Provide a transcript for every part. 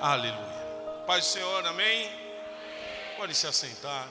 Aleluia. Pai do Senhor, amém? Pode se assentar.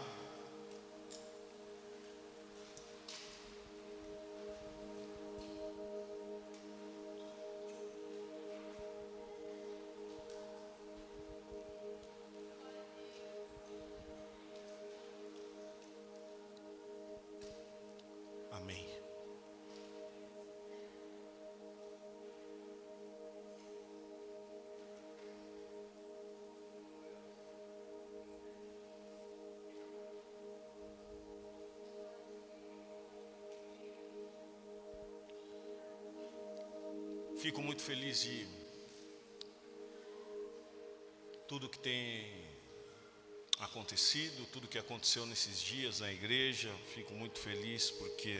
Fico muito feliz de tudo que tem acontecido, tudo que aconteceu nesses dias na igreja. Fico muito feliz porque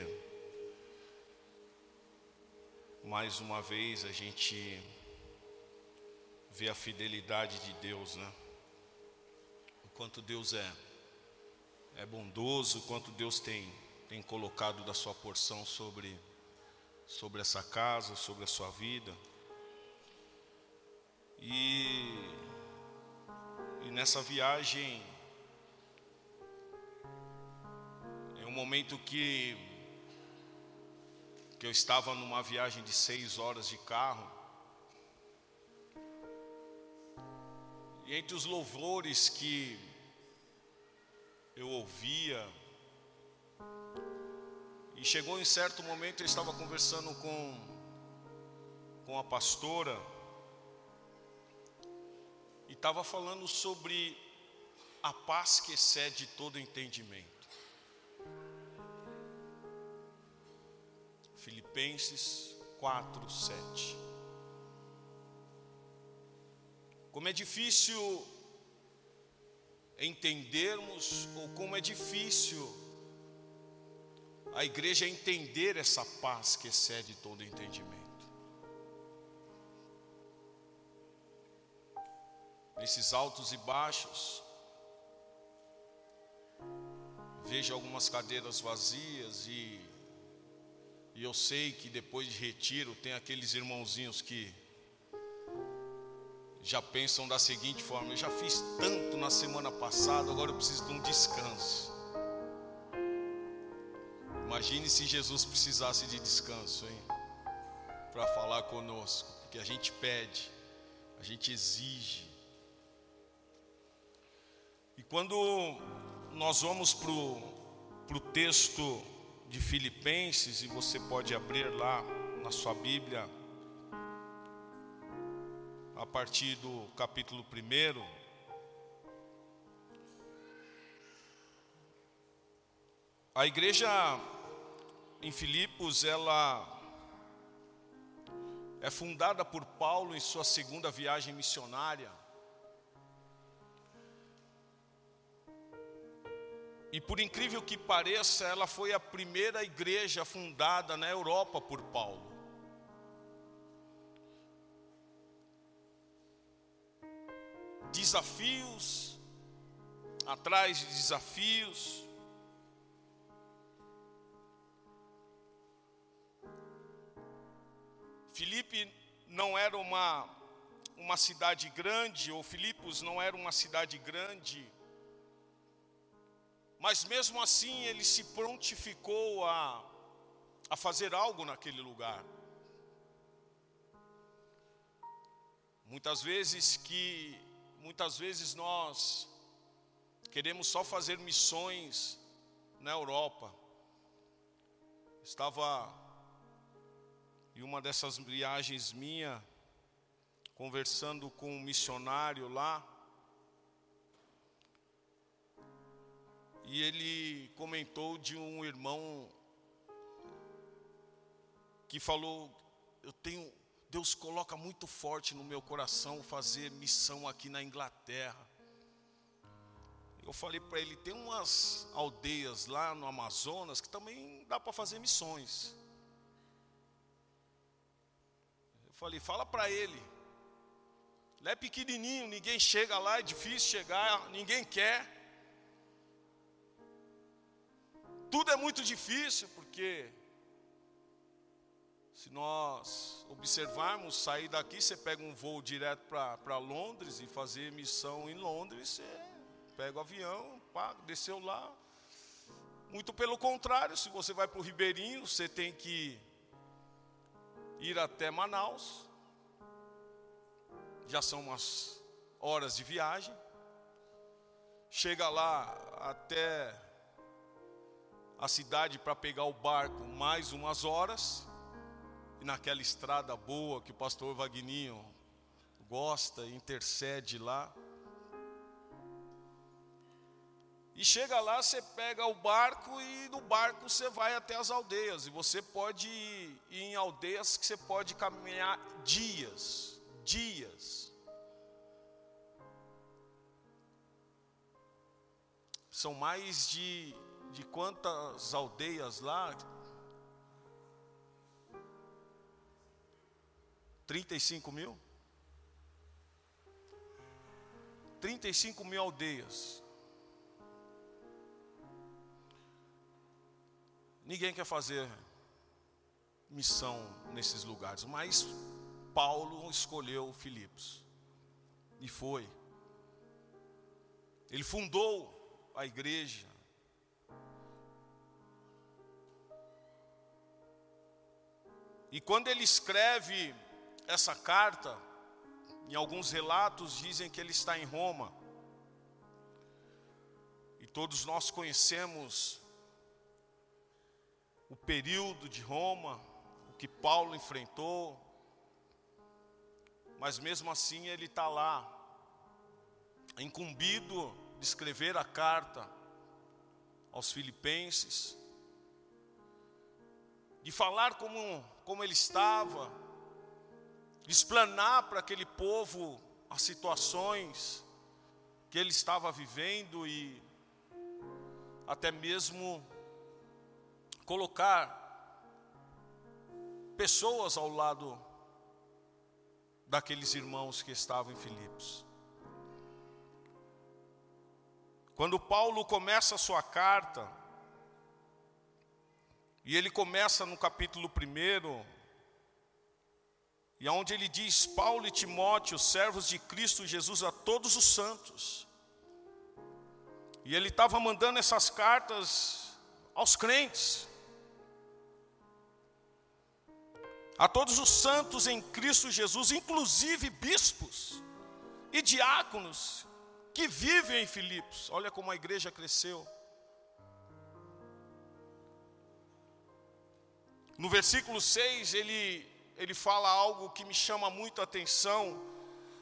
mais uma vez a gente vê a fidelidade de Deus, né? O quanto Deus é é bondoso, o quanto Deus tem tem colocado da sua porção sobre sobre essa casa, sobre a sua vida. E, e nessa viagem é um momento que que eu estava numa viagem de seis horas de carro. E entre os louvores que eu ouvia, e chegou em certo momento, eu estava conversando com, com a pastora, e estava falando sobre a paz que excede todo entendimento. Filipenses 4, 7. Como é difícil entendermos, ou como é difícil a igreja entender essa paz que excede todo entendimento. Nesses altos e baixos, vejo algumas cadeiras vazias e, e eu sei que depois de retiro tem aqueles irmãozinhos que já pensam da seguinte forma: eu já fiz tanto na semana passada, agora eu preciso de um descanso. Imagine se Jesus precisasse de descanso, hein? Para falar conosco, porque a gente pede, a gente exige. E quando nós vamos para o texto de Filipenses, e você pode abrir lá na sua Bíblia, a partir do capítulo 1. A igreja em Filipos, ela é fundada por Paulo em sua segunda viagem missionária. E por incrível que pareça, ela foi a primeira igreja fundada na Europa por Paulo. Desafios, atrás de desafios, Filipe não era uma, uma cidade grande, ou Filipos não era uma cidade grande, mas mesmo assim ele se prontificou a, a fazer algo naquele lugar. Muitas vezes que muitas vezes nós queremos só fazer missões na Europa. Estava e uma dessas viagens minha, conversando com um missionário lá, e ele comentou de um irmão que falou: Eu tenho, Deus coloca muito forte no meu coração fazer missão aqui na Inglaterra. Eu falei para ele: tem umas aldeias lá no Amazonas que também dá para fazer missões. Falei, fala para ele. Ele é pequenininho, ninguém chega lá, é difícil chegar, ninguém quer. Tudo é muito difícil porque se nós observarmos, sair daqui, você pega um voo direto para Londres e fazer missão em Londres, você pega o avião, paga, desceu lá. Muito pelo contrário, se você vai para o Ribeirinho, você tem que ir até Manaus. Já são umas horas de viagem. Chega lá até a cidade para pegar o barco mais umas horas. E naquela estrada boa que o pastor Vagninho gosta, intercede lá. E chega lá, você pega o barco e no barco você vai até as aldeias. E você pode ir em aldeias que você pode caminhar dias, dias. São mais de, de quantas aldeias lá? 35 mil? 35 mil aldeias. Ninguém quer fazer missão nesses lugares, mas Paulo escolheu Filipos e foi. Ele fundou a igreja. E quando ele escreve essa carta, em alguns relatos dizem que ele está em Roma. E todos nós conhecemos o período de Roma, o que Paulo enfrentou, mas mesmo assim ele está lá, incumbido de escrever a carta aos Filipenses, de falar como, como ele estava, explanar para aquele povo as situações que ele estava vivendo e até mesmo colocar pessoas ao lado daqueles irmãos que estavam em Filipos. Quando Paulo começa a sua carta, e ele começa no capítulo 1, e onde ele diz: Paulo e Timóteo, servos de Cristo Jesus, a todos os santos. E ele estava mandando essas cartas aos crentes. A todos os santos em Cristo Jesus, inclusive bispos e diáconos que vivem em Filipos. Olha como a igreja cresceu. No versículo 6, ele ele fala algo que me chama muito a atenção.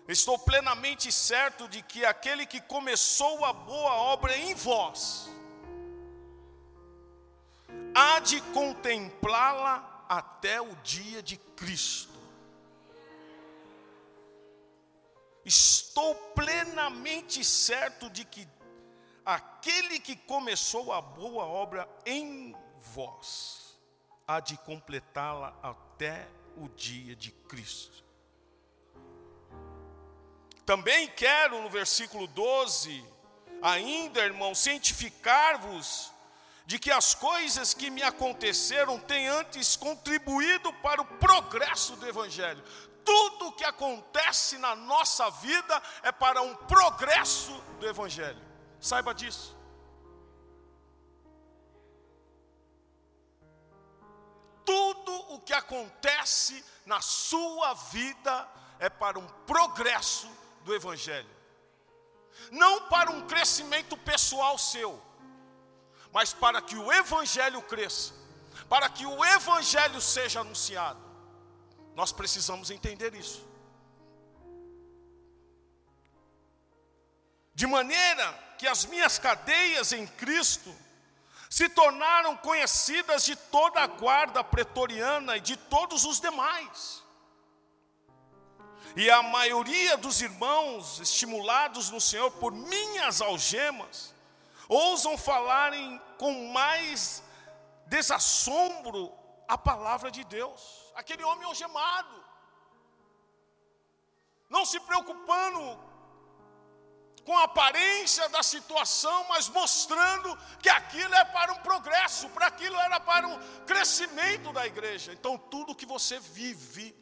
Estou plenamente certo de que aquele que começou a boa obra em vós, há de contemplá-la até o dia de Cristo. Estou plenamente certo de que aquele que começou a boa obra em vós, há de completá-la até o dia de Cristo. Também quero, no versículo 12, ainda, irmão, cientificar-vos de que as coisas que me aconteceram têm antes contribuído para o progresso do Evangelho. Tudo o que acontece na nossa vida é para um progresso do Evangelho. Saiba disso. tudo o que acontece na sua vida é para um progresso do Evangelho, não para um crescimento pessoal seu, mas para que o Evangelho cresça, para que o Evangelho seja anunciado. Nós precisamos entender isso. De maneira que as minhas cadeias em Cristo se tornaram conhecidas de toda a guarda pretoriana e de todos os demais. E a maioria dos irmãos, estimulados no Senhor por minhas algemas, ousam falarem com mais desassombro a palavra de Deus. Aquele homem algemado, não se preocupando com a aparência da situação, mas mostrando que aquilo é para um progresso, para aquilo era para um crescimento da igreja. Então tudo que você vive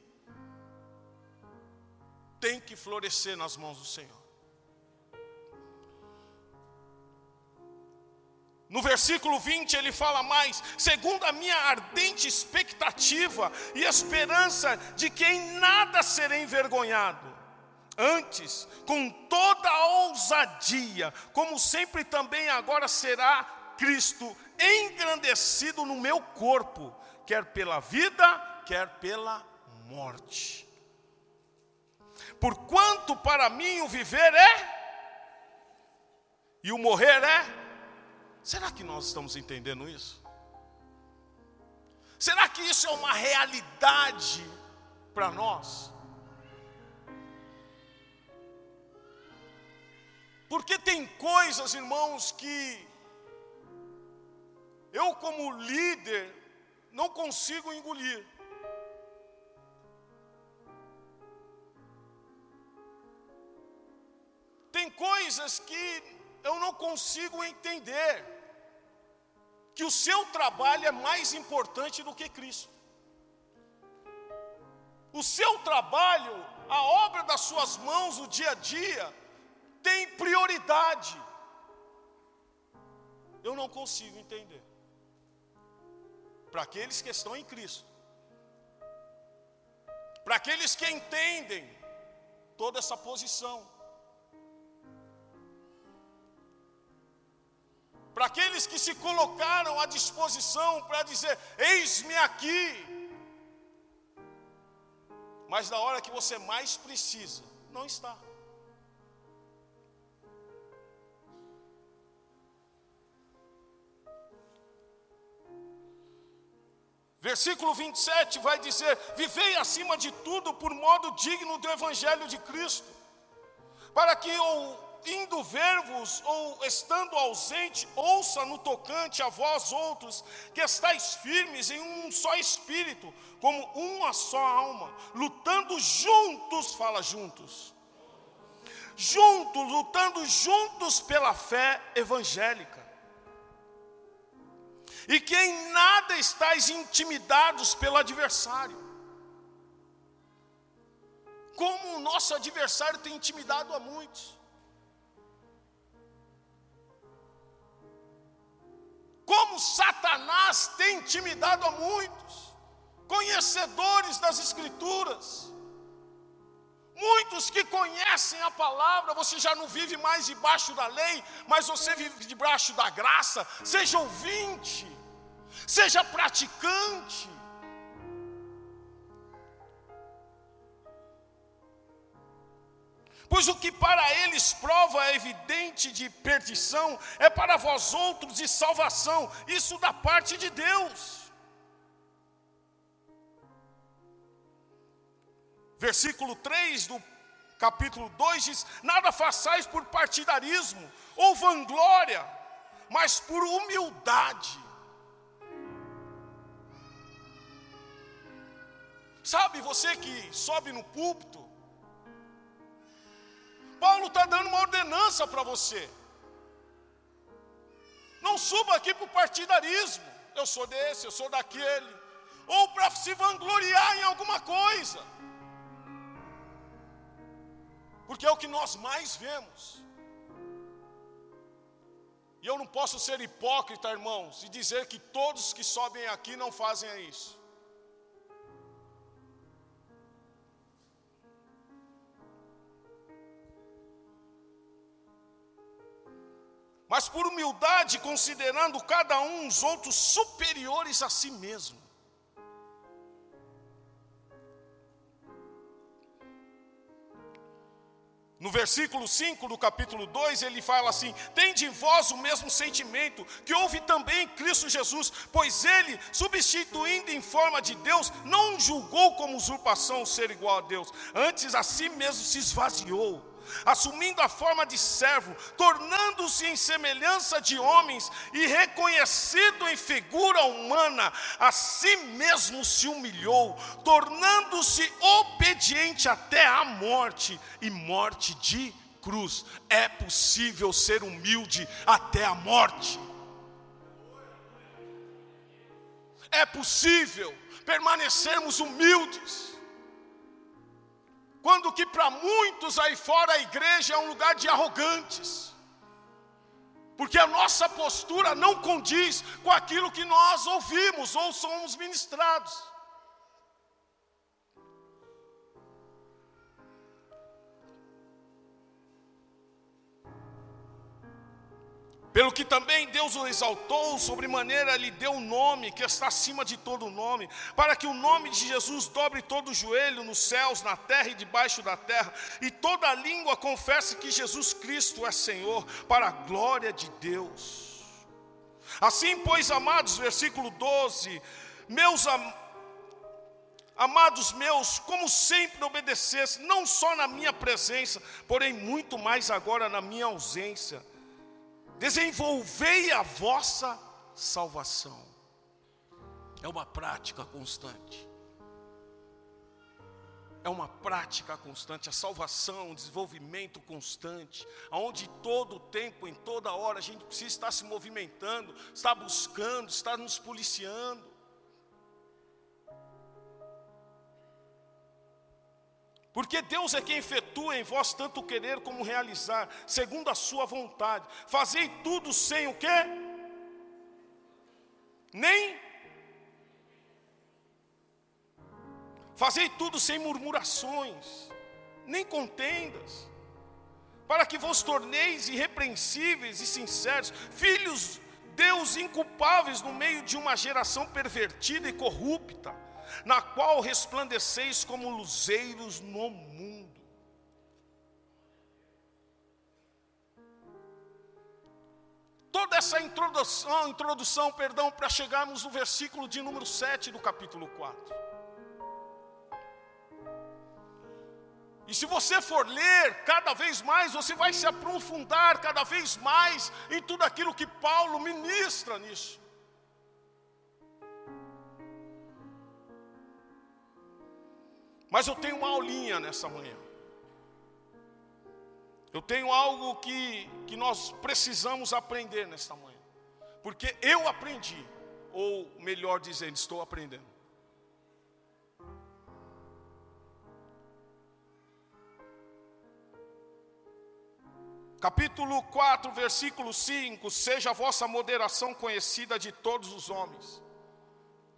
tem que florescer nas mãos do Senhor. No versículo 20 ele fala mais: segundo a minha ardente expectativa e esperança de que em nada serei envergonhado. Antes, com toda a ousadia, como sempre também agora será Cristo engrandecido no meu corpo, quer pela vida, quer pela morte. Porquanto para mim o viver é e o morrer é Será que nós estamos entendendo isso? Será que isso é uma realidade para nós? Porque tem coisas, irmãos, que eu, como líder, não consigo engolir. Tem coisas que eu não consigo entender que o seu trabalho é mais importante do que Cristo. O seu trabalho, a obra das suas mãos, o dia a dia, tem prioridade. Eu não consigo entender. Para aqueles que estão em Cristo, para aqueles que entendem toda essa posição, para aqueles que se colocaram à disposição para dizer: Eis-me aqui. Mas na hora que você mais precisa, não está. Versículo 27 vai dizer: Vivei acima de tudo por modo digno do Evangelho de Cristo, para que ou indo ver-vos ou estando ausente, ouça no tocante a vós outros, que estáis firmes em um só espírito, como uma só alma, lutando juntos, fala juntos, juntos, lutando juntos pela fé evangélica. E que em nada estáis intimidados pelo adversário. Como o nosso adversário tem intimidado a muitos. Como Satanás tem intimidado a muitos, conhecedores das Escrituras. Muitos que conhecem a palavra, você já não vive mais debaixo da lei, mas você vive debaixo da graça. Seja ouvinte, seja praticante. Pois o que para eles prova evidente de perdição, é para vós outros de salvação, isso da parte de Deus. Versículo 3 do capítulo 2 diz: Nada façais por partidarismo ou vanglória, mas por humildade. Sabe, você que sobe no púlpito, Paulo está dando uma ordenança para você. Não suba aqui para o partidarismo. Eu sou desse, eu sou daquele. Ou para se vangloriar em alguma coisa. Porque é o que nós mais vemos. E eu não posso ser hipócrita, irmãos, e dizer que todos que sobem aqui não fazem isso. Mas por humildade, considerando cada um os outros superiores a si mesmo. No versículo 5 do capítulo 2, ele fala assim: Tende em vós o mesmo sentimento que houve também em Cristo Jesus, pois ele, substituindo em forma de Deus, não julgou como usurpação ser igual a Deus, antes a si mesmo se esvaziou assumindo a forma de servo, tornando-se em semelhança de homens e reconhecido em figura humana, a si mesmo se humilhou, tornando-se obediente até a morte e morte de cruz. É possível ser humilde até a morte. É possível permanecermos humildes Quando que para muitos aí fora a igreja é um lugar de arrogantes. Porque a nossa postura não condiz com aquilo que nós ouvimos ou somos ministrados. Pelo que também Deus o exaltou, sobremaneira lhe deu um nome que está acima de todo nome, para que o nome de Jesus dobre todo o joelho nos céus, na terra e debaixo da terra, e toda língua confesse que Jesus Cristo é Senhor, para a glória de Deus. Assim, pois, amados, versículo 12, meus amados, Amados meus, como sempre obedecesse, não só na minha presença, porém muito mais agora na minha ausência desenvolvei a vossa salvação. É uma prática constante. É uma prática constante, a salvação, o desenvolvimento constante, aonde todo o tempo, em toda hora, a gente precisa estar se movimentando, estar buscando, estar nos policiando. Porque Deus é quem efetua em vós tanto querer como realizar, segundo a sua vontade. Fazei tudo sem o quê? Nem Fazei tudo sem murmurações, nem contendas, para que vos torneis irrepreensíveis e sinceros, filhos Deus inculpáveis no meio de uma geração pervertida e corrupta na qual resplandeceis como luzeiros no mundo. Toda essa introdução, introdução, perdão, para chegarmos no versículo de número 7 do capítulo 4. E se você for ler cada vez mais, você vai se aprofundar cada vez mais em tudo aquilo que Paulo ministra nisso. Mas eu tenho uma aulinha nessa manhã. Eu tenho algo que, que nós precisamos aprender nesta manhã. Porque eu aprendi, ou melhor dizendo, estou aprendendo. Capítulo 4, versículo 5: Seja a vossa moderação conhecida de todos os homens.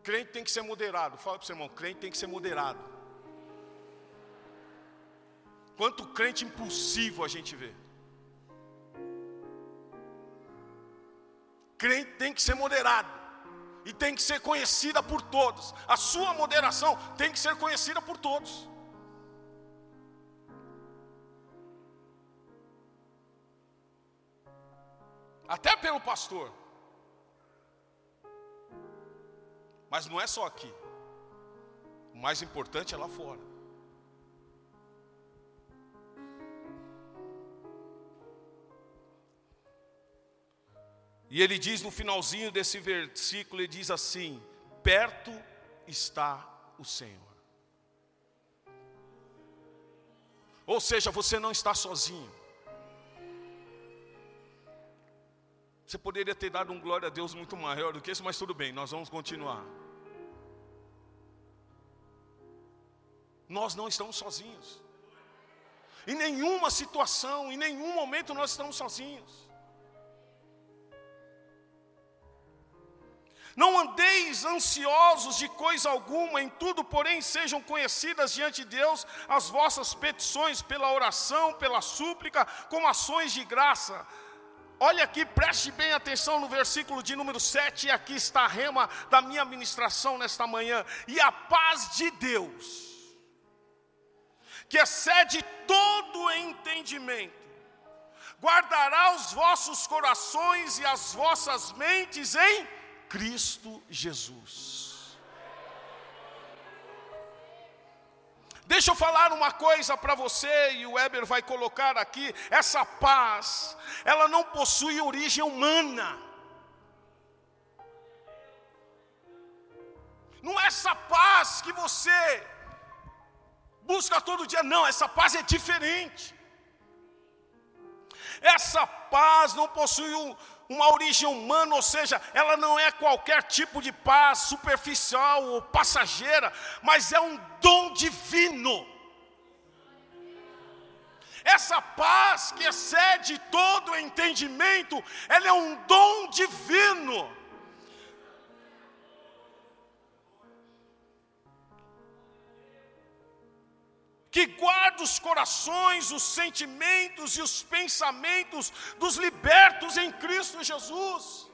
Crente tem que ser moderado. Fala para o seu irmão: crente tem que ser moderado. Quanto crente impulsivo a gente vê. Crente tem que ser moderado. E tem que ser conhecida por todos. A sua moderação tem que ser conhecida por todos. Até pelo pastor. Mas não é só aqui. O mais importante é lá fora. E ele diz no finalzinho desse versículo, ele diz assim: perto está o Senhor. Ou seja, você não está sozinho. Você poderia ter dado um glória a Deus muito maior do que isso, mas tudo bem, nós vamos continuar. Nós não estamos sozinhos. Em nenhuma situação, em nenhum momento nós estamos sozinhos. Não andeis ansiosos de coisa alguma, em tudo, porém, sejam conhecidas diante de Deus as vossas petições pela oração, pela súplica, com ações de graça. Olha aqui, preste bem atenção no versículo de número 7, e aqui está a rema da minha ministração nesta manhã. E a paz de Deus, que excede todo entendimento, guardará os vossos corações e as vossas mentes em Cristo Jesus. Deixa eu falar uma coisa para você, e o Weber vai colocar aqui: essa paz, ela não possui origem humana. Não é essa paz que você busca todo dia, não, essa paz é diferente. Essa paz não possui um, uma origem humana, ou seja, ela não é qualquer tipo de paz superficial ou passageira, mas é um dom divino. Essa paz que excede todo entendimento, ela é um dom divino. Que guarda os corações, os sentimentos e os pensamentos dos libertos em Cristo Jesus.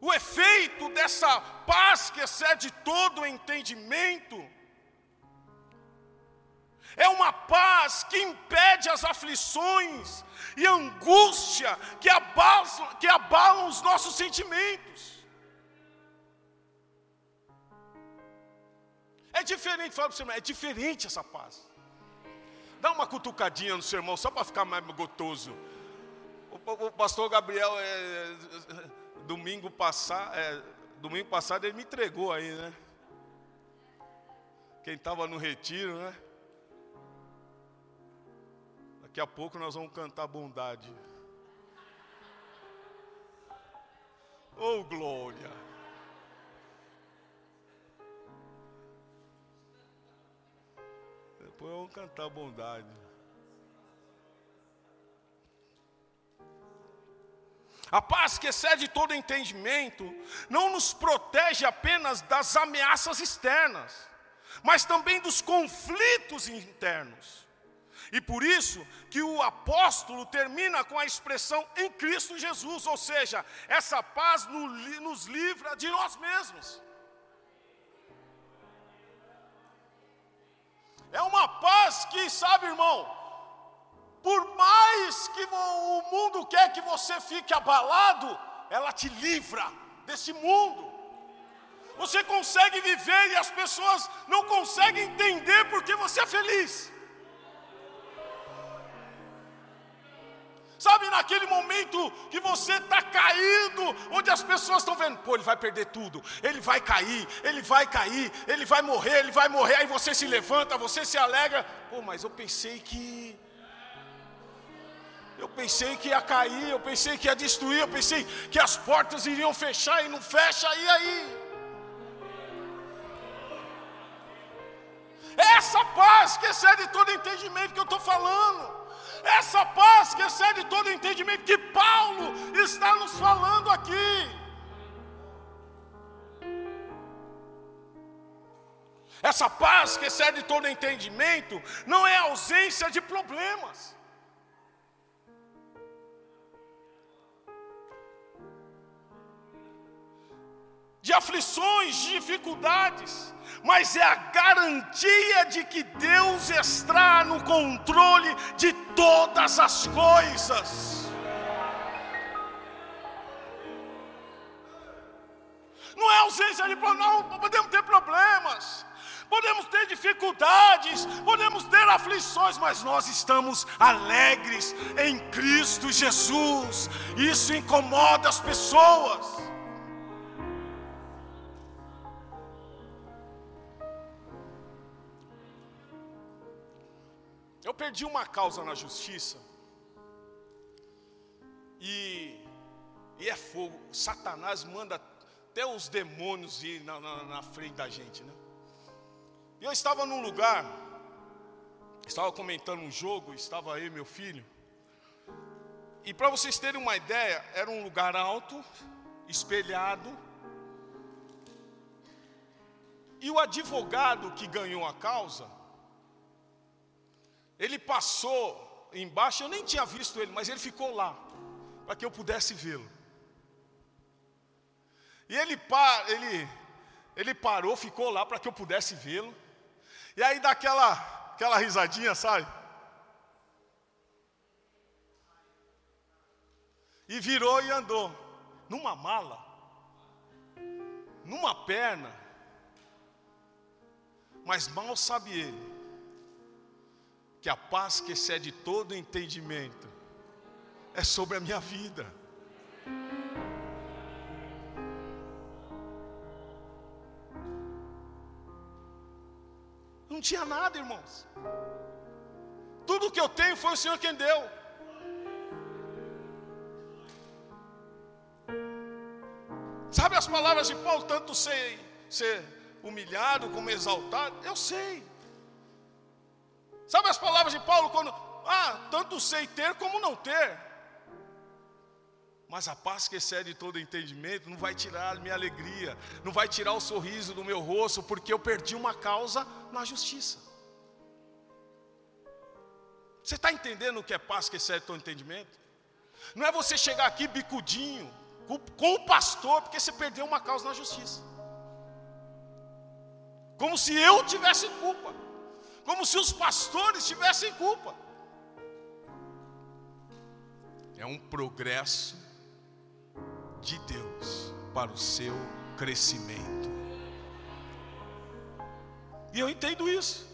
O efeito dessa paz que excede todo o entendimento é uma paz que impede as aflições e angústia que abalam, que abalam os nossos sentimentos. É diferente, fala para o seu irmão, é diferente essa paz. Dá uma cutucadinha no seu irmão, só para ficar mais gotoso. O, o, pastor Gabriel, é, é, domingo, passar, é, domingo passado, ele me entregou aí, né? Quem estava no retiro, né? Daqui a pouco nós vamos cantar bondade. Oh, glória! Depois vamos cantar bondade. A paz que excede todo entendimento não nos protege apenas das ameaças externas, mas também dos conflitos internos. E por isso que o apóstolo termina com a expressão em Cristo Jesus, ou seja, essa paz nos livra de nós mesmos. É uma paz que, sabe, irmão, por mais que o mundo quer que você fique abalado, ela te livra desse mundo. Você consegue viver e as pessoas não conseguem entender porque você é feliz. Sabe naquele momento que você está caído, onde as pessoas estão vendo, pô, ele vai perder tudo, ele vai cair, ele vai cair, ele vai morrer, ele vai morrer, aí você se levanta, você se alegra, pô, mas eu pensei que. Eu pensei que ia cair, eu pensei que ia destruir, eu pensei que as portas iriam fechar e não fecha, e aí? Essa paz que excede todo entendimento que eu estou falando. Essa paz que excede todo entendimento que Paulo está nos falando aqui. Essa paz que excede todo entendimento não é ausência de problemas. De aflições, de dificuldades mas é a garantia de que Deus está no controle de todas as coisas. Não é ausência de não, podemos ter problemas, podemos ter dificuldades, podemos ter aflições, mas nós estamos alegres em Cristo Jesus. Isso incomoda as pessoas. Eu perdi uma causa na justiça. E, e é fogo. Satanás manda até os demônios ir na, na, na frente da gente, né? E eu estava num lugar, estava comentando um jogo, estava aí meu filho. E para vocês terem uma ideia, era um lugar alto, espelhado. E o advogado que ganhou a causa, ele passou embaixo, eu nem tinha visto ele, mas ele ficou lá, para que eu pudesse vê-lo. E ele, ele, ele parou, ficou lá para que eu pudesse vê-lo. E aí dá aquela, aquela risadinha, sabe? E virou e andou. Numa mala. Numa perna. Mas mal sabe ele que a paz que excede todo entendimento é sobre a minha vida. Não tinha nada, irmãos. Tudo que eu tenho foi o Senhor quem deu. Sabe as palavras de Paulo, tanto ser, ser humilhado como exaltado? Eu sei. Sabe as palavras de Paulo quando, ah, tanto sei ter como não ter. Mas a paz que excede todo entendimento não vai tirar a minha alegria, não vai tirar o sorriso do meu rosto, porque eu perdi uma causa na justiça. Você está entendendo o que é paz que excede todo entendimento? Não é você chegar aqui bicudinho com, com o pastor, porque você perdeu uma causa na justiça. Como se eu tivesse culpa, como se os pastores tivessem culpa. É um progresso de Deus para o seu crescimento. E eu entendo isso.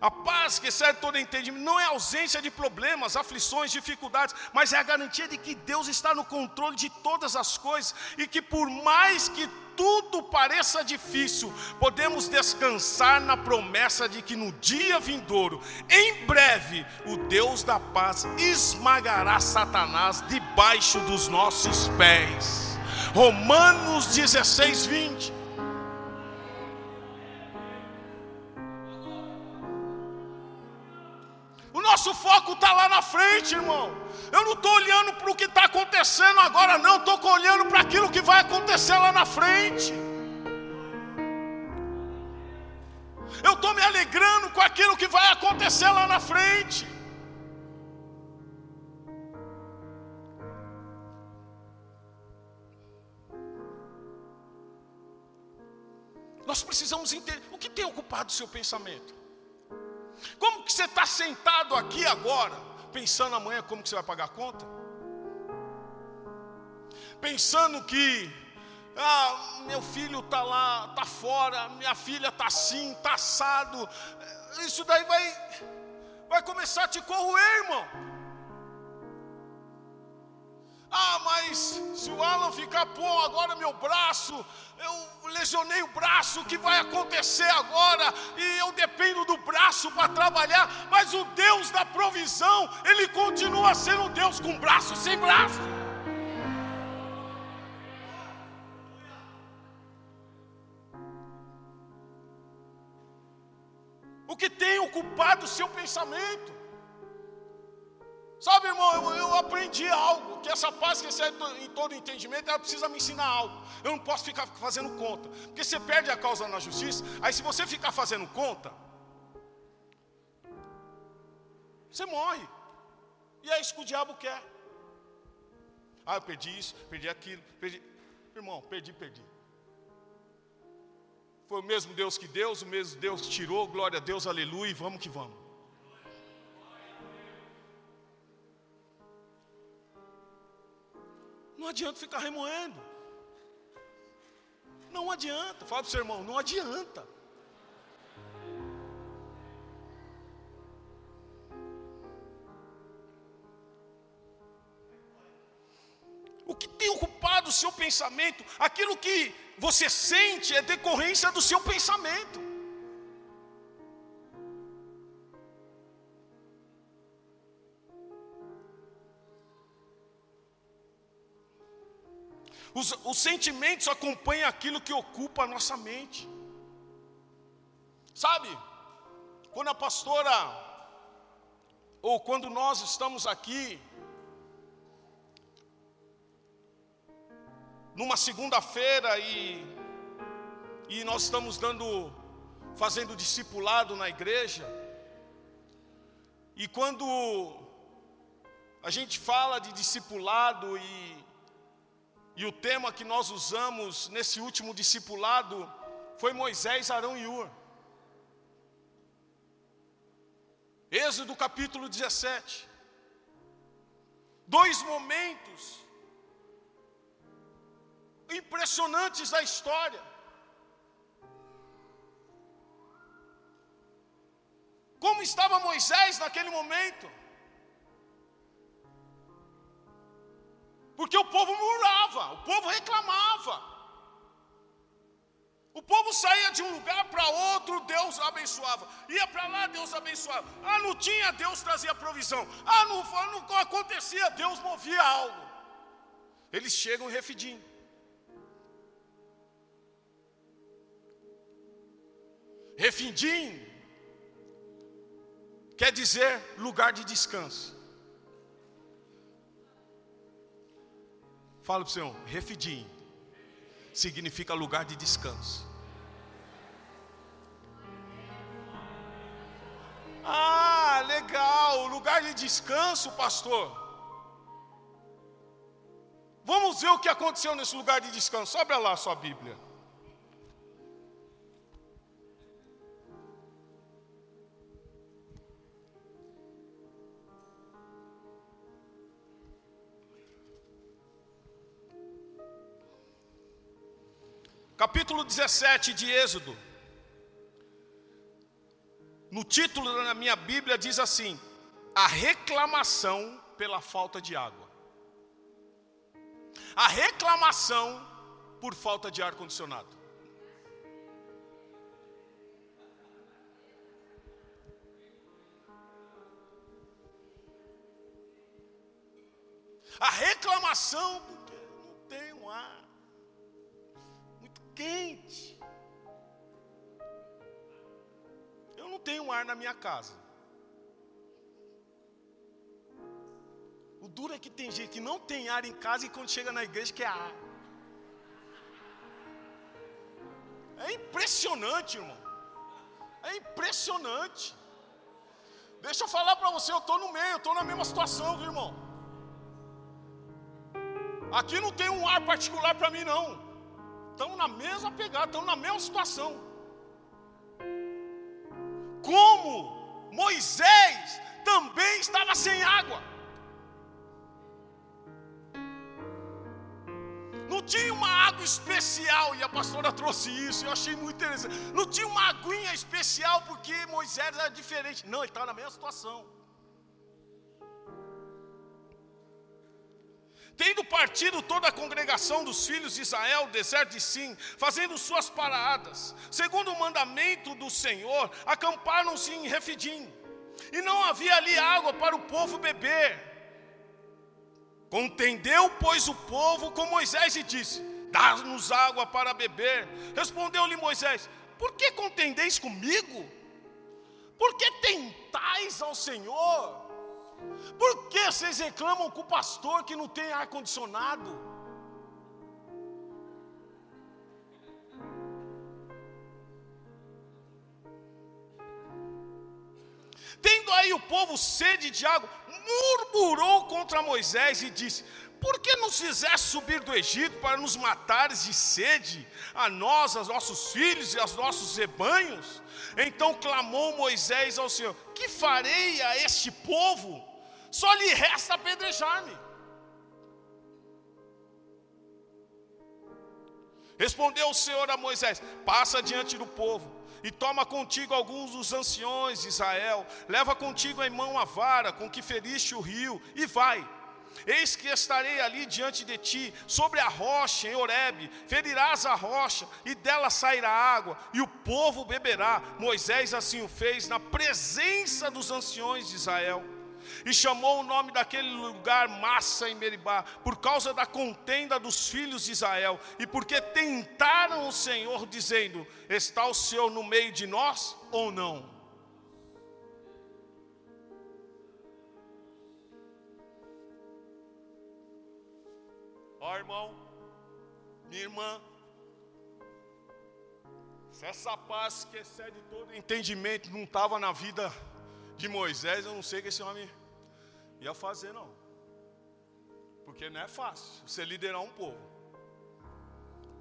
A paz que excede todo entendimento não é ausência de problemas, aflições, dificuldades, mas é a garantia de que Deus está no controle de todas as coisas e que por mais que tudo pareça difícil, podemos descansar na promessa de que no dia vindouro, em breve, o Deus da paz esmagará Satanás debaixo dos nossos pés. Romanos 16, 20. Foco está lá na frente, irmão. Eu não estou olhando para o que está acontecendo agora, não. Estou olhando para aquilo que vai acontecer lá na frente. Eu estou me alegrando com aquilo que vai acontecer lá na frente. Nós precisamos entender o que tem ocupado o seu pensamento. Como que você está sentado aqui agora? pensando amanhã como que você vai pagar a conta? Pensando que ah, meu filho está lá, está fora, minha filha está assim, está assado. Isso daí vai, vai começar a te corroer, irmão. Ah, mas se o Alan ficar, pô, agora meu braço, eu lesionei o braço, o que vai acontecer agora? E eu dependo do braço para trabalhar, mas o Deus da provisão, ele continua sendo Deus com braço sem braço. O que tem ocupado o seu pensamento? Sabe, irmão, eu, eu, aprendi algo, que essa paz que excede em todo entendimento, ela precisa me ensinar algo. Eu não posso ficar fazendo conta. Porque você perde a causa na justiça, aí se você ficar fazendo conta, você morre. E é isso que o diabo quer. Ah, eu perdi isso, perdi aquilo, perdi. Irmão, perdi, perdi. Foi o mesmo Deus que Deus, o mesmo Deus que tirou, glória a Deus, aleluia, e vamos que vamos. Não adianta ficar remoendo. Não adianta. Fala para o seu irmão, não adianta. O que tem ocupado o seu pensamento, aquilo que você sente é decorrência do seu pensamento. Os, os sentimentos acompanham aquilo que ocupa a nossa mente. Sabe, quando a pastora, ou quando nós estamos aqui, numa segunda-feira e, e nós estamos dando, fazendo discipulado na igreja, e quando a gente fala de discipulado e e o tema que nós usamos nesse último discipulado foi Moisés, Arão e Ur. Êxodo capítulo 17. Dois momentos impressionantes da história. Como estava Moisés naquele momento? Porque o povo murmurava, o povo reclamava. O povo saía de um lugar para outro, Deus abençoava. Ia para lá, Deus abençoava. Ah, não tinha, Deus trazia provisão. Ah, não, não acontecia, Deus movia algo. Eles chegam em Refidim. Refindim quer dizer lugar de descanso. Fala para o Senhor, refidim significa lugar de descanso. Ah, legal, lugar de descanso, pastor. Vamos ver o que aconteceu nesse lugar de descanso. Abra lá a sua Bíblia. Capítulo 17 de Êxodo. No título da minha Bíblia diz assim: A reclamação pela falta de água. A reclamação por falta de ar condicionado. A reclamação porque não tem um ar quente. não tenho ar na minha casa. O duro é que tem gente que não tem ar em casa e quando chega na igreja quer ar. É impressionante, irmão. É impressionante. Deixa eu falar para você, eu estou no meio, eu estou na mesma situação, viu, irmão? Aqui não tem um ar particular para mim, não. Estamos na mesma pegada, estamos na mesma situação como Moisés também estava sem água. Não tinha uma água especial, e a pastora trouxe isso, eu achei muito interessante. Não tinha uma aguinha especial porque Moisés era diferente. Não, ele estava na mesma situação. Tendo partido toda a congregação dos filhos de Israel, deserto de Sim, fazendo suas paradas, segundo o mandamento do Senhor, acamparam-se em Refidim, e não havia ali água para o povo beber. Contendeu, pois, o povo com Moisés e disse: Dá-nos água para beber. Respondeu-lhe Moisés: Por que contendeis comigo? Por que tentais ao Senhor? Por que vocês reclamam com o pastor que não tem ar-condicionado? Tendo aí o povo sede de água, murmurou contra Moisés e disse: Por que nos fizeste subir do Egito para nos matares de sede, a nós, aos nossos filhos e aos nossos rebanhos? Então clamou Moisés ao Senhor: Que farei a este povo? Só lhe resta apedrejar-me. Respondeu o Senhor a Moisés: Passa diante do povo e toma contigo alguns dos anciões de Israel, leva contigo em mão a vara com que feriste o rio e vai. Eis que estarei ali diante de ti, sobre a rocha em Horebe, ferirás a rocha, e dela sairá água, e o povo beberá. Moisés assim o fez na presença dos anciões de Israel e chamou o nome daquele lugar Massa em Meribá, por causa da contenda dos filhos de Israel, e porque tentaram o Senhor, dizendo: Está o Senhor no meio de nós ou não? Ó oh, irmão, minha irmã, se essa paz que excede todo entendimento não estava na vida de Moisés, eu não sei que esse homem ia fazer, não. Porque não é fácil você liderar um povo.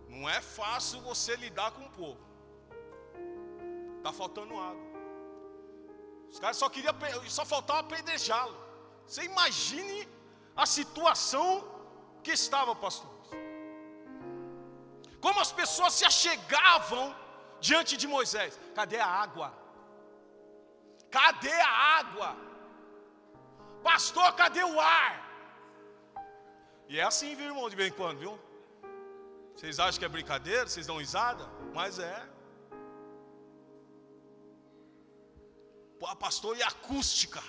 Não é fácil você lidar com o povo. Está faltando água. Os caras só queriam, só faltava apedrejá-lo. Você imagine a situação que estava, pastor. Como as pessoas se achegavam diante de Moisés. Cadê a água? Cadê a água? Pastor, cadê o ar? E é assim, viu, irmão, de vez em quando, viu? Vocês acham que é brincadeira? Vocês dão risada? Mas é. Pô, pastor, e acústica?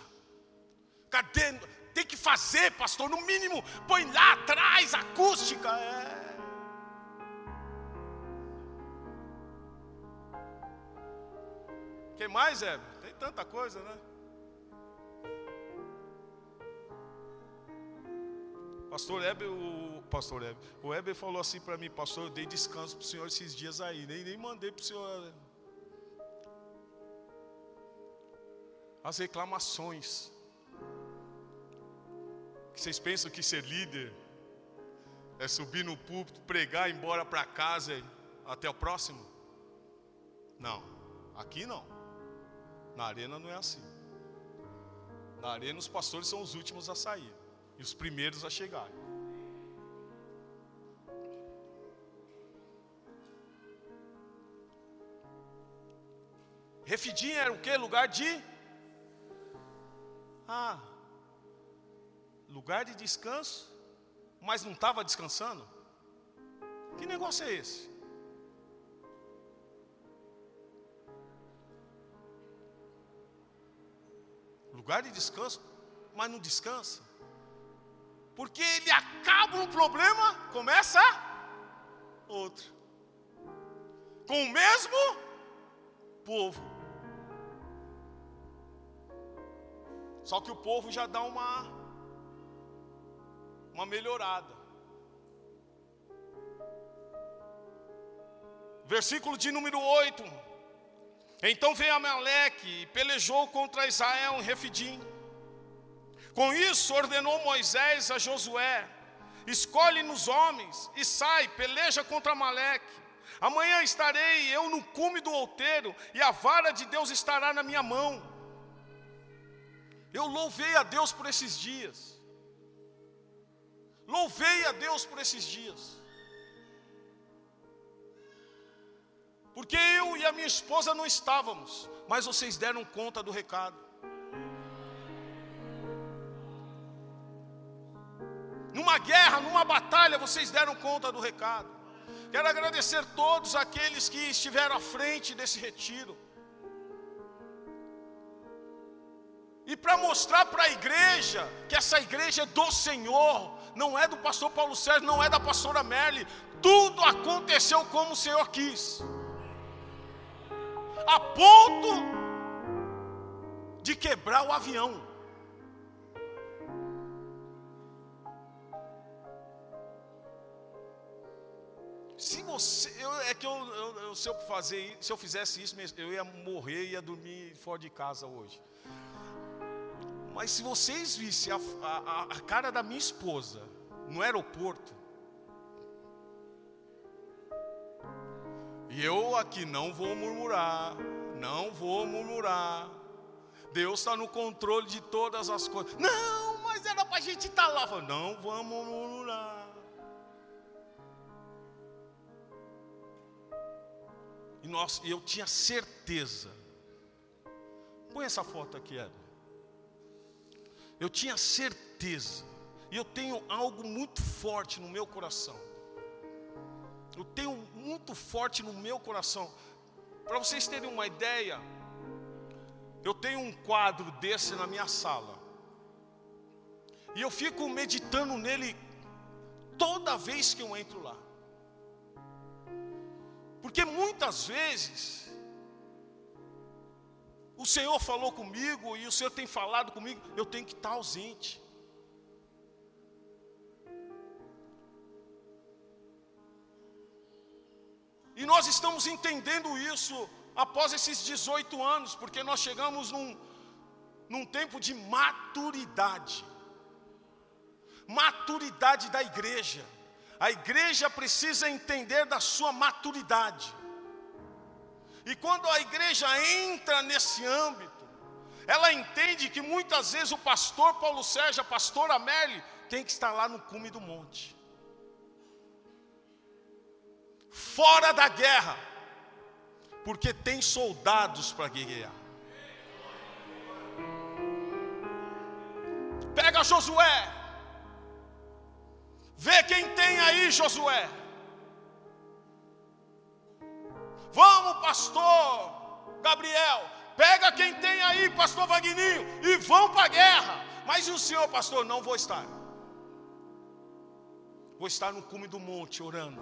Cadê? Tem que fazer, pastor, no mínimo, põe lá atrás acústica. É. que mais, Hebe? Tem tanta coisa, né? Pastor Heber, o pastor Heber, o Heber falou assim para mim, pastor, eu dei descanso para o senhor esses dias aí, nem, nem mandei para o senhor as reclamações. Vocês pensam que ser líder é subir no púlpito, pregar, ir embora para casa até o próximo? Não, aqui não. Na arena não é assim. Na arena os pastores são os últimos a sair e os primeiros a chegar. Refidim era o que? Lugar de. Ah, lugar de descanso, mas não estava descansando? Que negócio é esse? Lugar de descanso, mas não descansa. Porque ele acaba um problema, começa outro. Com o mesmo povo. Só que o povo já dá uma uma melhorada. Versículo de número 8. Então veio Amaleque e pelejou contra Israel em Refidim. Com isso ordenou Moisés a Josué: escolhe nos homens e sai, peleja contra Amaleque. Amanhã estarei eu no cume do outeiro, e a vara de Deus estará na minha mão. Eu louvei a Deus por esses dias. Louvei a Deus por esses dias. Porque eu e a minha esposa não estávamos, mas vocês deram conta do recado. Numa guerra, numa batalha, vocês deram conta do recado. Quero agradecer todos aqueles que estiveram à frente desse retiro. E para mostrar para a igreja que essa igreja é do Senhor, não é do pastor Paulo Sérgio, não é da pastora Merle, tudo aconteceu como o Senhor quis. A ponto de quebrar o avião. Se você, eu, é que eu, eu, se eu fazer, se eu fizesse isso, eu ia morrer, ia dormir fora de casa hoje. Mas se vocês vissem a, a, a cara da minha esposa no aeroporto, e eu aqui não vou murmurar, não vou murmurar. Deus está no controle de todas as coisas. Não, mas era para a gente estar tá lá. não vamos murmurar. E nós, eu tinha certeza. Põe essa foto aqui, Ed. Eu tinha certeza. E eu tenho algo muito forte no meu coração. Eu tenho muito forte no meu coração. Para vocês terem uma ideia, eu tenho um quadro desse na minha sala. E eu fico meditando nele toda vez que eu entro lá. Porque muitas vezes o Senhor falou comigo e o Senhor tem falado comigo, eu tenho que estar ausente. E nós estamos entendendo isso após esses 18 anos, porque nós chegamos num, num tempo de maturidade maturidade da igreja. A igreja precisa entender da sua maturidade. E quando a igreja entra nesse âmbito, ela entende que muitas vezes o pastor Paulo Sérgio, a pastora Amélie, tem que estar lá no cume do monte. Fora da guerra, porque tem soldados para guerrear. Pega Josué, Vê quem tem aí, Josué. Vamos, pastor Gabriel. Pega quem tem aí, pastor Vagninho, e vão para a guerra. Mas e o senhor, pastor? Não vou estar. Vou estar no cume do monte orando.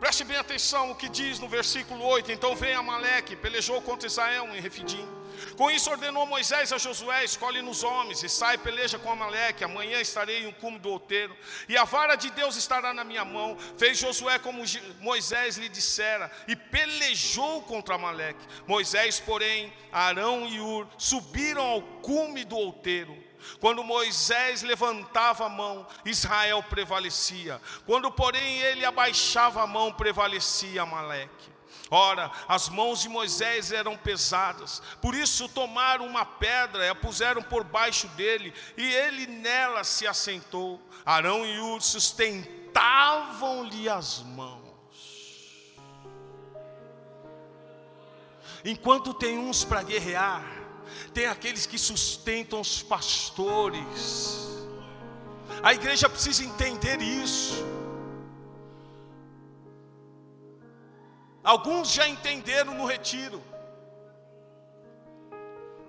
Preste bem atenção o que diz no versículo 8. Então vem Amaleque, pelejou contra Israel em Refidim. Com isso ordenou Moisés a Josué: escolhe nos homens e sai peleja com Amaleque. Amanhã estarei em um cume do outeiro, e a vara de Deus estará na minha mão. Fez Josué como Moisés lhe dissera, e pelejou contra Amaleque. Moisés, porém, Arão e Ur subiram ao cume do outeiro. Quando Moisés levantava a mão, Israel prevalecia. Quando, porém, ele abaixava a mão, prevalecia Amaleque. Ora, as mãos de Moisés eram pesadas, por isso tomaram uma pedra e a puseram por baixo dele, e ele nela se assentou. Arão e Ur sustentavam-lhe as mãos. Enquanto tem uns para guerrear, tem aqueles que sustentam os pastores. A igreja precisa entender isso. Alguns já entenderam no retiro.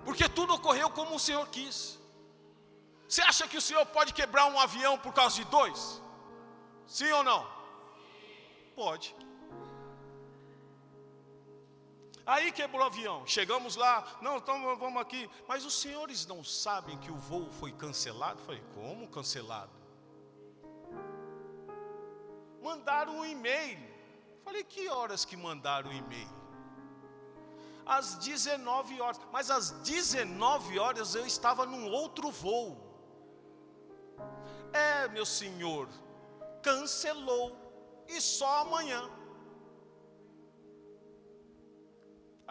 Porque tudo ocorreu como o Senhor quis. Você acha que o Senhor pode quebrar um avião por causa de dois? Sim ou não? Pode. Aí quebrou o avião. Chegamos lá, não, então vamos aqui. Mas os senhores não sabem que o voo foi cancelado? Falei, como cancelado? Mandaram um e-mail Falei, que horas que mandaram o e-mail? Às 19 horas. Mas às 19 horas eu estava num outro voo. É, meu senhor, cancelou. E só amanhã.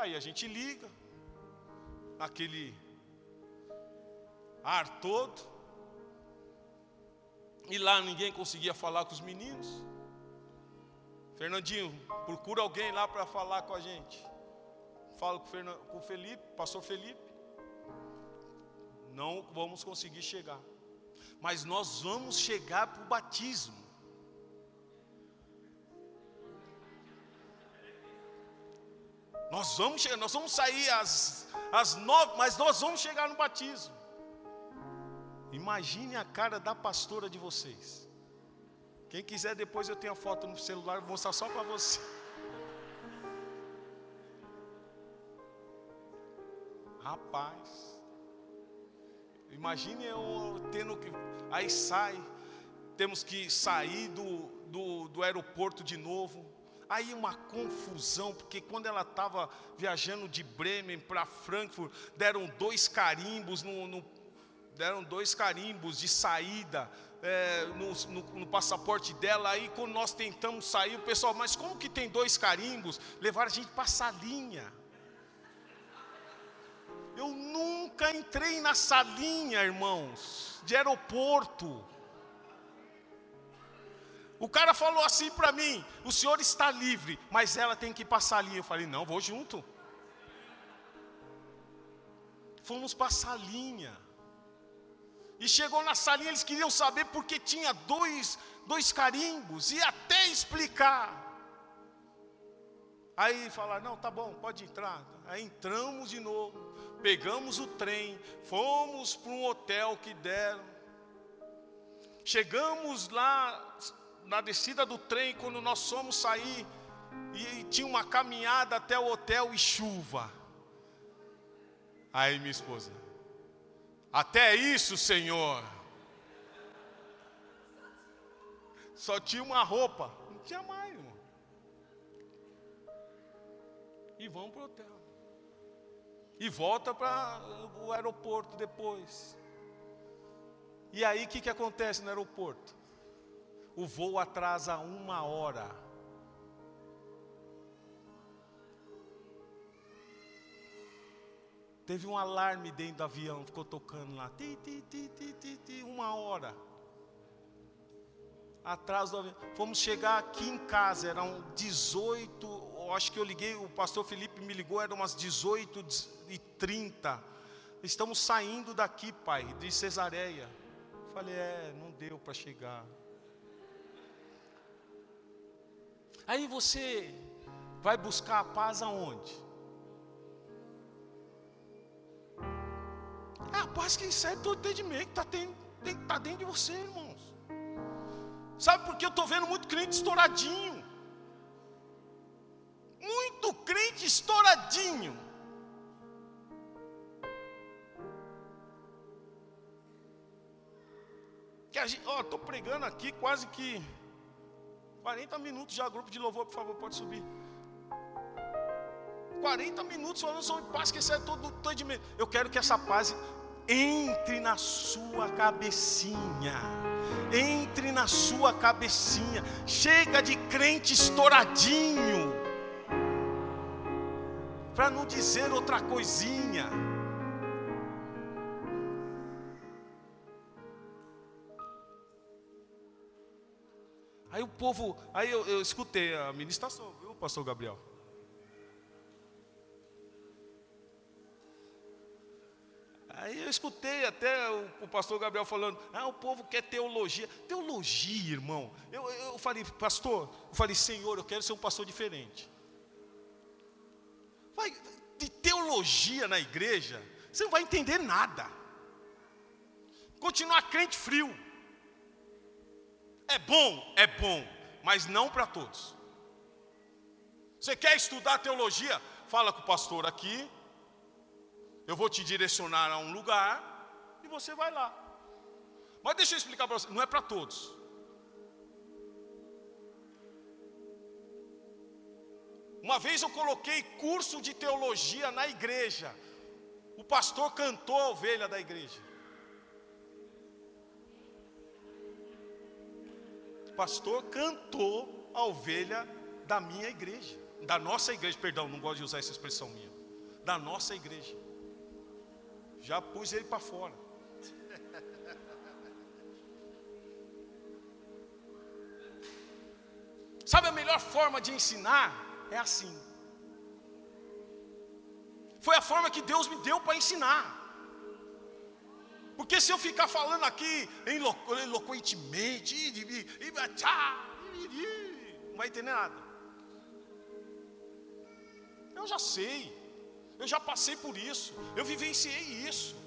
Aí a gente liga, naquele ar todo, e lá ninguém conseguia falar com os meninos. Fernandinho, procura alguém lá para falar com a gente. Fala com o Felipe, pastor Felipe. Não vamos conseguir chegar. Mas nós vamos chegar para o batismo. Nós vamos chegar, nós vamos sair às, às nove, mas nós vamos chegar no batismo. Imagine a cara da pastora de vocês. Quem quiser, depois eu tenho a foto no celular, vou mostrar só para você. Rapaz, imagine eu tendo que. Aí sai, temos que sair do, do, do aeroporto de novo. Aí uma confusão, porque quando ela estava viajando de Bremen para Frankfurt, deram dois carimbos no, no, deram dois carimbos de saída é, no, no, no, passaporte dela. Aí quando nós tentamos sair, o pessoal, mas como que tem dois carimbos? Levaram a gente para a salinha. Eu nunca entrei na salinha, irmãos, de aeroporto. O cara falou assim para mim: o senhor está livre, mas ela tem que para a salinha. Eu falei: não, vou junto. Fomos para a salinha. E chegou na salinha, eles queriam saber porque tinha dois, dois carimbos, e até explicar. Aí falaram, não, tá bom, pode entrar. Aí entramos de novo, pegamos o trem, fomos para um hotel que deram. Chegamos lá na descida do trem, quando nós fomos sair, e tinha uma caminhada até o hotel e chuva. Aí minha esposa, até isso, Senhor. Só tinha uma roupa, não tinha mais, irmão. E vão para o hotel. E volta para o aeroporto depois. E aí o que, que acontece no aeroporto? O voo atrasa uma hora. Teve um alarme dentro do avião, ficou tocando lá, ti, ti, ti, ti, ti, uma hora. Atrás do avião. Fomos chegar aqui em casa, eram 18, acho que eu liguei, o pastor Felipe me ligou, eram umas 18 e 30. Estamos saindo daqui, pai, de Cesareia. Falei, é, não deu para chegar. Aí você vai buscar a paz aonde? É a paz que excede todo entendimento, está tem tá dentro de você, irmãos. Sabe por que eu estou vendo muito crente estouradinho? Muito crente estouradinho. Que a gente, ó, tô pregando aqui quase que 40 minutos já, grupo de louvor, por favor, pode subir. 40 minutos falando sobre paz que excede todo, todo de medo. Eu quero que essa paz entre na sua cabecinha. Entre na sua cabecinha. Chega de crente estouradinho. Para não dizer outra coisinha. Aí o povo, aí eu, eu escutei a ministração, viu, pastor Gabriel? Aí eu escutei até o, o, pastor Gabriel falando, ah, o povo quer teologia. Teologia, irmão. Eu, eu falei, pastor, eu falei, Senhor, eu quero ser um pastor diferente. Vai, de teologia na igreja, você não vai entender nada. Continuar crente frio. É bom, é bom, mas não para todos. Você quer estudar teologia? Fala com o pastor aqui, eu vou te direcionar a um lugar e você vai lá. Mas deixa eu explicar para você, não é para todos. Uma vez eu coloquei curso de teologia na igreja. O pastor cantou a ovelha da igreja. Pastor cantou a ovelha da minha igreja, da nossa igreja, perdão, não gosto de usar essa expressão minha, da nossa igreja. Já pus ele para fora. Sabe a melhor forma de ensinar? É assim. Foi a forma que Deus me deu para ensinar. Porque se eu ficar falando aqui eloquentemente, não vai entender nada. Eu já sei. Eu já passei por isso, eu vivenciei isso.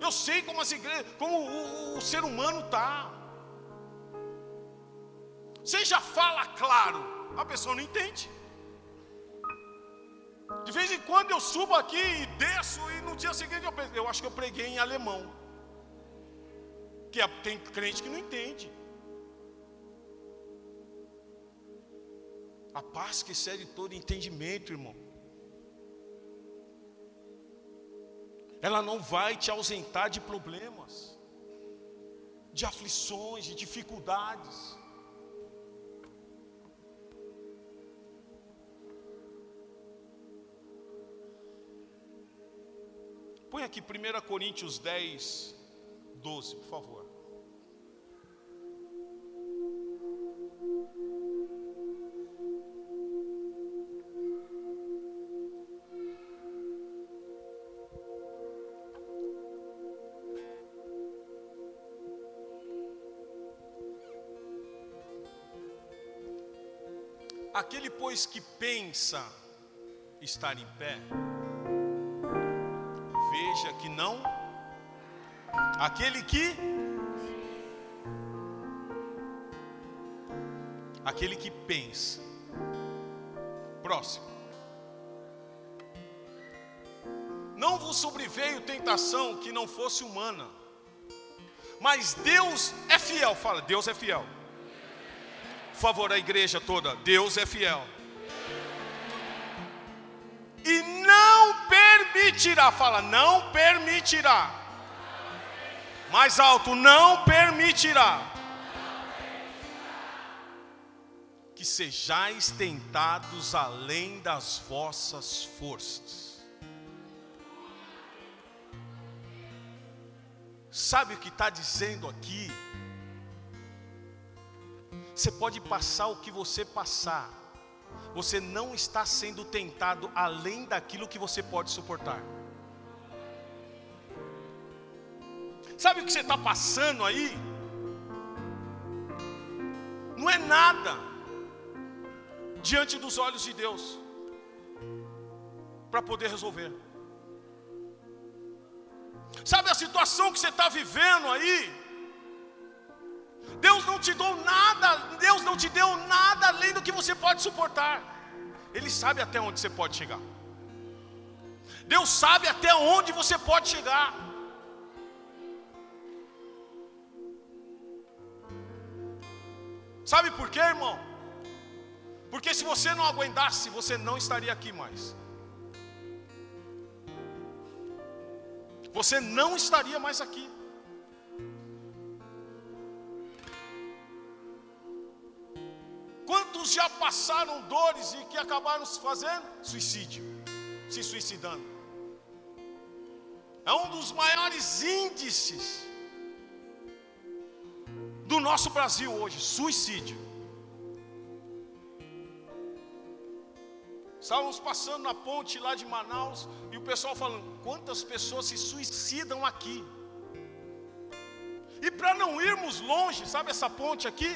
Eu sei como as igrejas, como o, o ser humano está. Você já fala claro, a pessoa não entende. De vez em quando eu subo aqui e desço, e no dia seguinte eu, eu acho que eu preguei em alemão. Que é, tem crente que não entende. A paz que excede todo entendimento, irmão. ela não vai te ausentar de problemas, de aflições, de dificuldades. Põe aqui 1 Coríntios 10, 12, por favor. Aquele, pois, que pensa estar em pé, veja que não. Aquele que. Aquele que pensa. Próximo. Não vos sobreveio tentação que não fosse humana, mas Deus é fiel. Fala, Deus é fiel por favor, a igreja toda, Deus é fiel. Permitirá, fala, não permitirá. Mais alto, não permitirá. Que sejais tentados além das vossas forças. Sabe o que está dizendo aqui? Você pode passar o que você passar, você não está sendo tentado além daquilo que você pode suportar. Sabe o que você está passando aí? Não é nada diante dos olhos de Deus para poder resolver. Sabe a situação que você está vivendo aí? Deus não te deu nada, Deus não te deu nada além do que você pode suportar. Ele sabe até onde você pode chegar. Deus sabe até onde você pode chegar. Sabe por quê, irmão? Porque se você não aguentasse, você não estaria aqui mais. Você não estaria mais aqui. Já passaram dores e que acabaram se fazendo? Suicídio, se suicidando. É um dos maiores índices do nosso Brasil hoje, suicídio. Estávamos passando na ponte lá de Manaus e o pessoal falando: quantas pessoas se suicidam aqui? E para não irmos longe, sabe essa ponte aqui?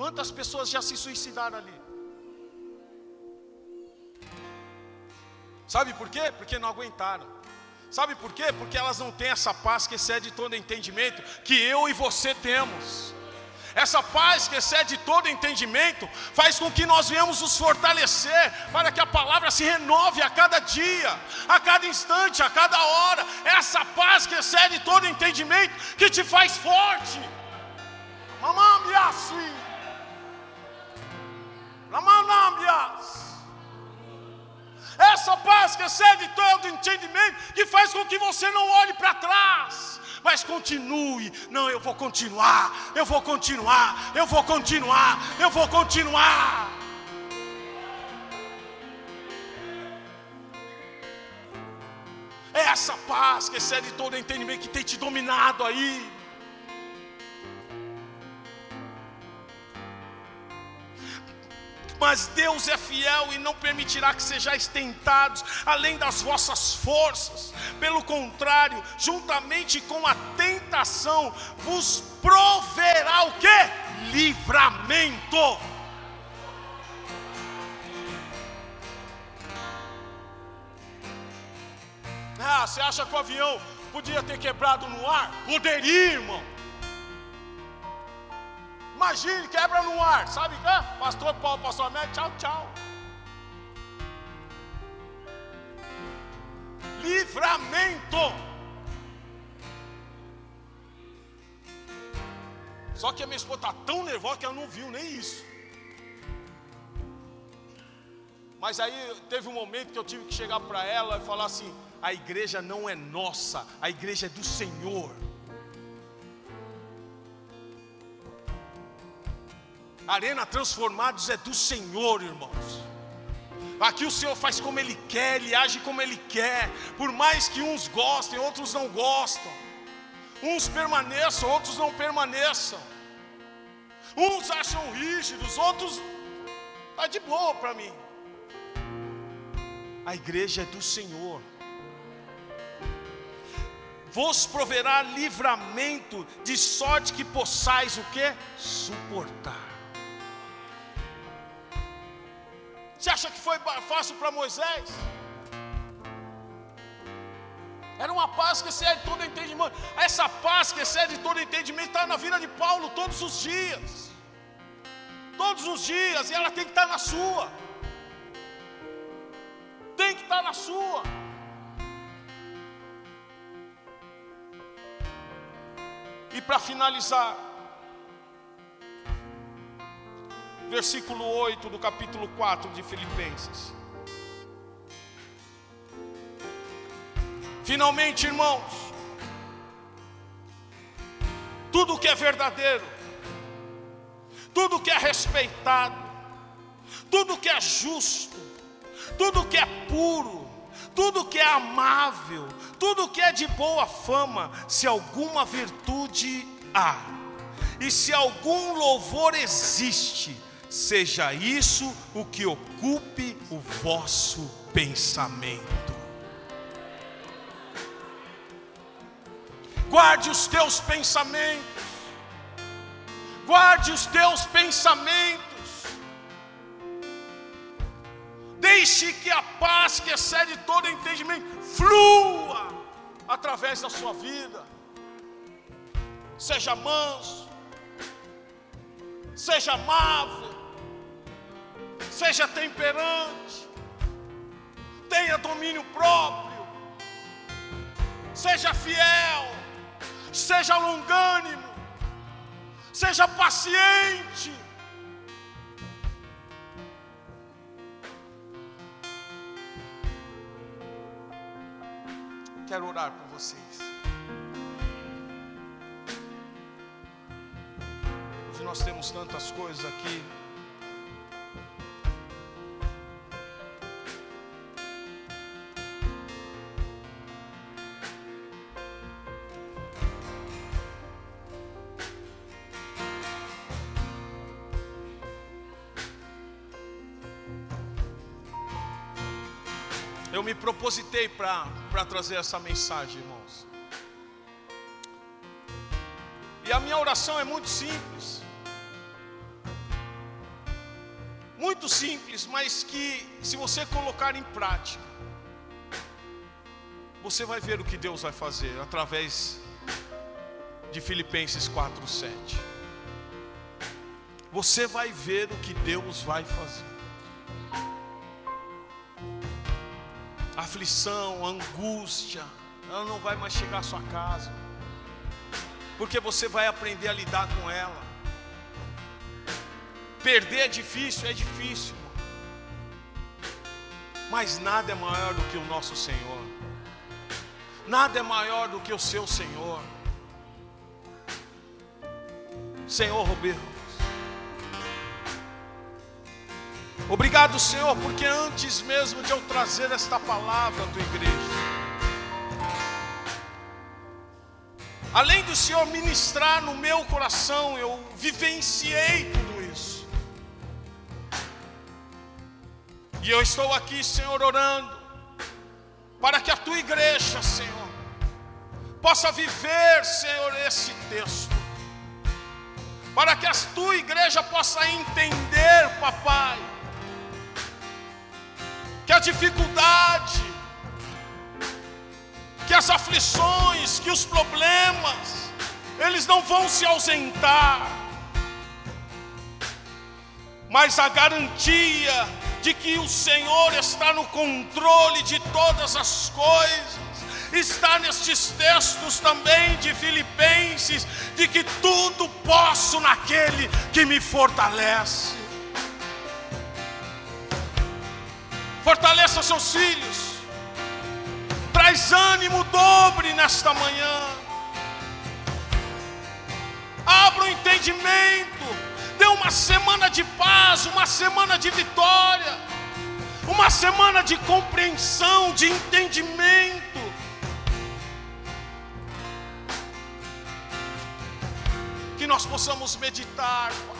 Quantas pessoas já se suicidaram ali? Sabe por quê? Porque não aguentaram. Sabe por quê? Porque elas não têm essa paz que excede todo entendimento que eu e você temos. Essa paz que excede todo entendimento faz com que nós venhamos nos fortalecer para que a palavra se renove a cada dia, a cada instante, a cada hora. Essa paz que excede todo entendimento que te faz forte. Mamãe, assim. Essa paz que excede todo entendimento, que faz com que você não olhe para trás, mas continue. Não, eu vou continuar, eu vou continuar, eu vou continuar, eu vou continuar. É essa paz que excede todo entendimento que tem te dominado aí. Mas Deus é fiel e não permitirá que sejais tentados além das vossas forças. Pelo contrário, juntamente com a tentação, vos proverá o que? Livramento. Ah, você acha que o avião podia ter quebrado no ar? Poderia, irmão. Imagine, quebra no ar, sabe? Ah, pastor Paulo, pastor Américo, tchau, tchau. Livramento. Só que a minha esposa está tão nervosa que ela não viu nem isso. Mas aí teve um momento que eu tive que chegar para ela e falar assim: a igreja não é nossa, a igreja é do Senhor. Arena Transformados é do Senhor, irmãos. Aqui o Senhor faz como Ele quer, Ele age como Ele quer. Por mais que uns gostem, outros não gostam. Uns permaneçam, outros não permaneçam. Uns acham rígidos, outros está de boa para mim. A igreja é do Senhor. Vos proverá livramento, de sorte que possais o que? Suportar. Você acha que foi fácil para Moisés? Era uma paz que excede todo entendimento. Essa paz que excede todo entendimento está na vida de Paulo todos os dias. Todos os dias, e ela tem que estar na sua. Tem que estar na sua. E para finalizar, versículo 8 do capítulo 4 de Filipenses. Finalmente, irmãos, tudo que é verdadeiro, tudo que é respeitado, tudo que é justo, tudo que é puro, tudo que é amável, tudo que é de boa fama, se alguma virtude há, e se algum louvor existe, seja isso o que ocupe o vosso pensamento. Guarde os teus pensamentos, guarde os teus pensamentos, deixe que a paz que excede todo entendimento flua através da sua vida. Seja manso, seja amável, seja temperante, tenha domínio próprio, seja fiel, seja longânimo, seja paciente. Quero orar por vocês. Hoje nós temos tantas coisas aqui. Eu me propositei para trazer essa mensagem, irmãos. E a minha oração é muito simples. Muito simples, mas que se você colocar em prática, você vai ver o que Deus vai fazer através de Filipenses 4:7. Você vai ver o que Deus vai fazer. Aflição, angústia, ela não vai mais chegar à sua casa, porque você vai aprender a lidar com ela. Perder é difícil, é difícil, mas nada é maior do que o nosso Senhor, nada é maior do que o seu Senhor. Senhor Roberto, Obrigado, Senhor, porque antes mesmo de eu trazer esta palavra à tua igreja, além do Senhor ministrar no meu coração, eu vivenciei tudo isso. E eu estou aqui, Senhor, orando, para que a tua igreja, Senhor, possa viver, Senhor, esse texto, para que a tua igreja possa entender, papai que a dificuldade, que as aflições, que os problemas, eles não vão se ausentar, mas a garantia de que o Senhor está no controle de todas as coisas, está nestes textos também de Filipenses, de que tudo posso naquele que me fortalece. Fortaleça seus filhos, traz ânimo dobre nesta manhã, abra o entendimento, dê uma semana de paz, uma semana de vitória, uma semana de compreensão, de entendimento. Que nós possamos meditar, Pai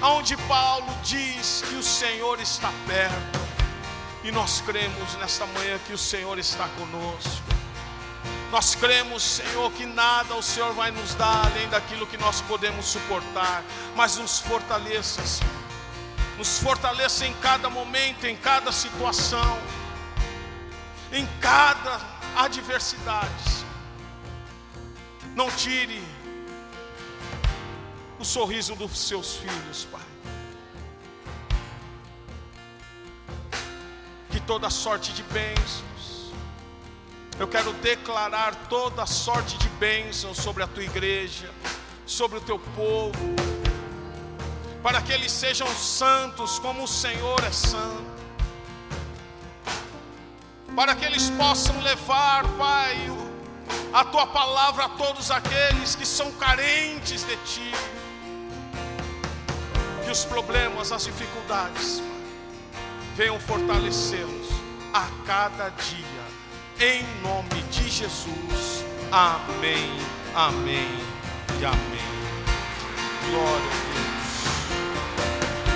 aonde Paulo diz que o Senhor está perto, e nós cremos nesta manhã que o Senhor está conosco. Nós cremos, Senhor, que nada o Senhor vai nos dar além daquilo que nós podemos suportar, mas nos fortaleça, Senhor. Nos fortaleça em cada momento, em cada situação, em cada adversidade. Não tire o sorriso dos seus filhos, Pai. Que toda sorte de bênçãos, eu quero declarar toda sorte de bênçãos sobre a tua igreja, sobre o teu povo, para que eles sejam santos como o Senhor é santo, para que eles possam levar, Pai, a tua palavra a todos aqueles que são carentes de ti que os problemas, as dificuldades venham fortalecê-los a cada dia, em nome de Jesus. Amém, amém e amém. Glória